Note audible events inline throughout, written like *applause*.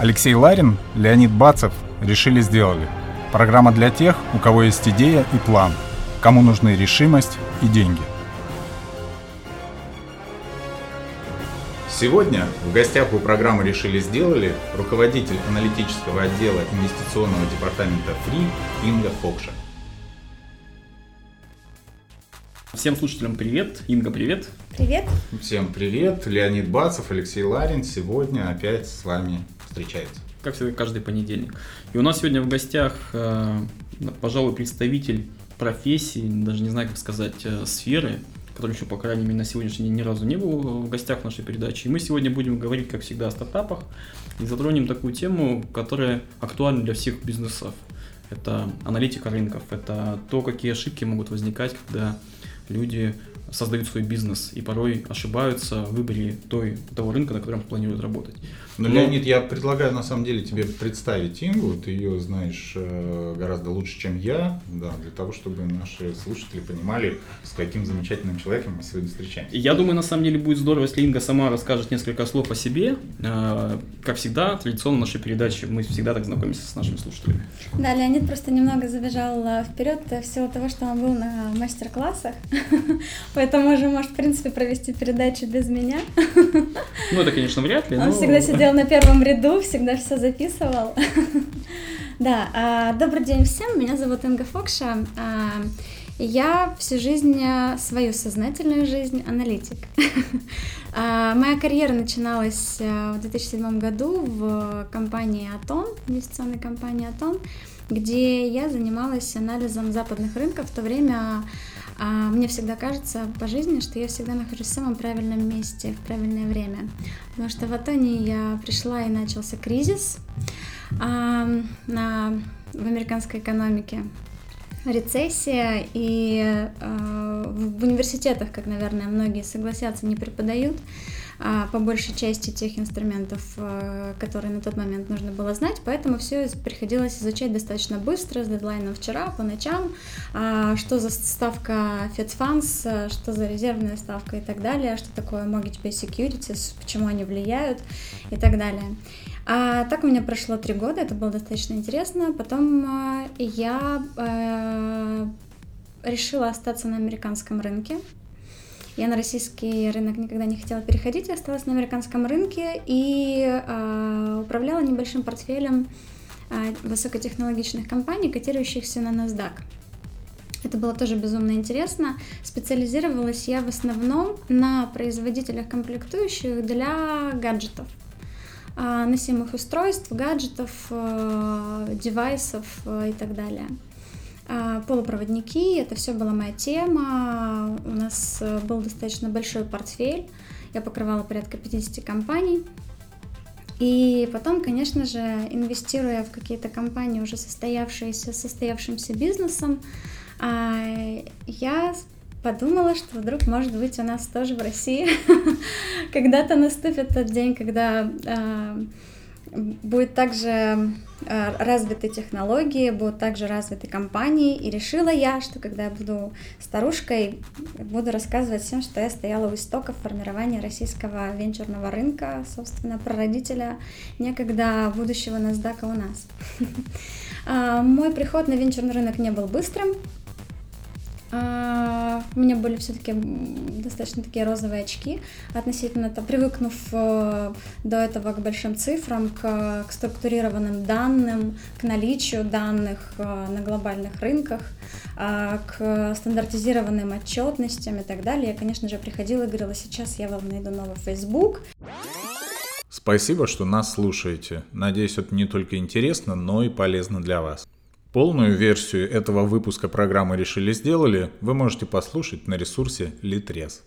Алексей Ларин, Леонид Бацев решили сделали. Программа для тех, у кого есть идея и план, кому нужны решимость и деньги. Сегодня в гостях у программы «Решили сделали» руководитель аналитического отдела инвестиционного департамента Free Инга Фокша. Всем слушателям привет. Инга, привет. Привет. Всем привет. Леонид Бацев, Алексей Ларин сегодня опять с вами встречается. Как всегда, каждый понедельник. И у нас сегодня в гостях, э, пожалуй, представитель профессии, даже не знаю, как сказать, э, сферы, который еще, по крайней мере, на сегодняшний день ни разу не был в гостях в нашей передаче. И мы сегодня будем говорить, как всегда, о стартапах и затронем такую тему, которая актуальна для всех бизнесов. Это аналитика рынков, это то, какие ошибки могут возникать, когда люди создают свой бизнес и порой ошибаются в выборе той, того рынка, на котором планируют работать. Ну, Но... Леонид, я предлагаю на самом деле тебе представить Ингу, ты ее знаешь э, гораздо лучше, чем я, да, для того, чтобы наши слушатели понимали, с каким замечательным человеком мы сегодня встречаемся. Я думаю, на самом деле будет здорово, если Инга сама расскажет несколько слов о себе. Э, как всегда, традиционно в нашей передаче мы всегда так знакомимся с нашими слушателями. Да, Леонид просто немного забежал э, вперед в силу того, что он был на мастер-классах, *laughs* поэтому уже может, в принципе, провести передачу без меня. Ну, это, конечно, вряд ли. Он всегда сидел сидел на первом ряду, всегда все записывал. *laughs* Да, а, добрый день всем, меня зовут Инга Фокша. А, я всю жизнь, свою сознательную жизнь, аналитик. *laughs* А, моя карьера начиналась в 2007 году в компании Атон, инвестиционной компании Атон, где я занималась анализом западных рынков. В то время а мне всегда кажется по жизни, что я всегда нахожусь в самом правильном месте в правильное время. Потому что в Атоне я пришла и начался кризис а, на, в американской экономике рецессия, и э, в университетах, как, наверное, многие согласятся, не преподают по большей части тех инструментов, э, которые на тот момент нужно было знать, поэтому все приходилось изучать достаточно быстро, с дедлайном вчера, по ночам, а, что за ставка Fed Funds, что за резервная ставка и так далее, что такое Mortgage Based Securities, почему они влияют и так далее. А так у меня прошло три года, это было достаточно интересно. Потом а, я э, решила остаться на американском рынке. Я на российский рынок никогда не хотела переходить, я осталась на американском рынке и э, управляла небольшим портфелем э, высокотехнологичных компаний, котирующихся на NASDAQ. Это было тоже безумно интересно. Специализировалась я в основном на производителях комплектующих для гаджетов носимых устройств, гаджетов, девайсов и так далее. А, полупроводники, это все была моя тема. У нас э, был достаточно большой портфель. Я покрывала порядка 50 компаний. И потом, конечно же, инвестируя в какие-то компании, уже состоявшиеся, состоявшимся бизнесом, а, я подумала, что вдруг, может быть, у нас тоже в России *laughs* когда-то наступит тот день, когда а, будет также э, развиты технологии, будут также развиты компании. И решила я, что когда я буду старушкой, буду рассказывать всем, что я стояла у истоков формирования российского венчурного рынка, собственно, прародителя некогда будущего NASDAQ у нас. *laughs* А, мой приход на венчурный рынок не был быстрым, а, у меня были все-таки достаточно такие розовые очки относительно этого, привыкнув э, до этого к большим цифрам, к, к структурированным данным, к наличию данных э, на глобальных рынках, а, к стандартизированным отчетностям и так далее. Я, конечно же, приходила и говорила, сейчас я вам найду новый Facebook. Спасибо, что нас слушаете. Надеюсь, это не только интересно, но и полезно для вас. Полную версию этого выпуска программы «Решили сделали» вы можете послушать на ресурсе Litres.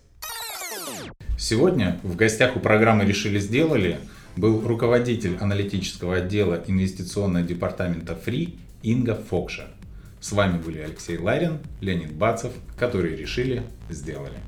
Сегодня в гостях у программы «Решили сделали» был руководитель аналитического отдела инвестиционного департамента Free Инга Фокша. С вами были Алексей Ларин, Леонид Бацев, которые решили, сделали.